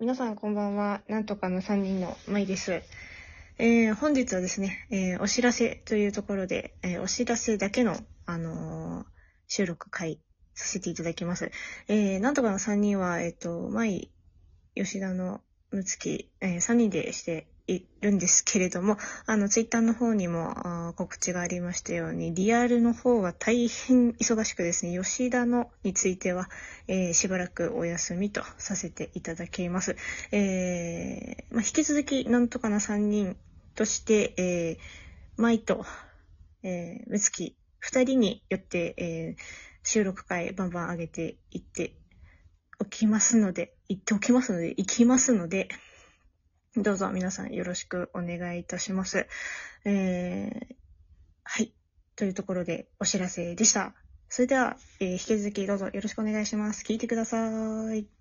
皆さんこんばんは。なんとかの3人のまいです。えー、本日はですね、えーお知らせというところで、えーお知らせだけの、あのー収録会させていただきます。えー、なんとかの3人は、えっ、と、まい、吉田のむつき、え3人でしているんですけれども、あの、ツイッターの方にも告知がありましたように、リアルの方は大変忙しくですね、吉田のについては、えーしばらくお休みとさせていただきます。えーまあ、引き続き、なんとかな3人として、えー、舞と、えー、むつき、2人によって、えー収録会バンバン上げていっておきますので、言っておきますので、行きますので、どうぞ皆さんよろしくお願いいたします。えー、はい。というところでお知らせでした。それでは、えー引き続きどうぞよろしくお願いします。聞いてください。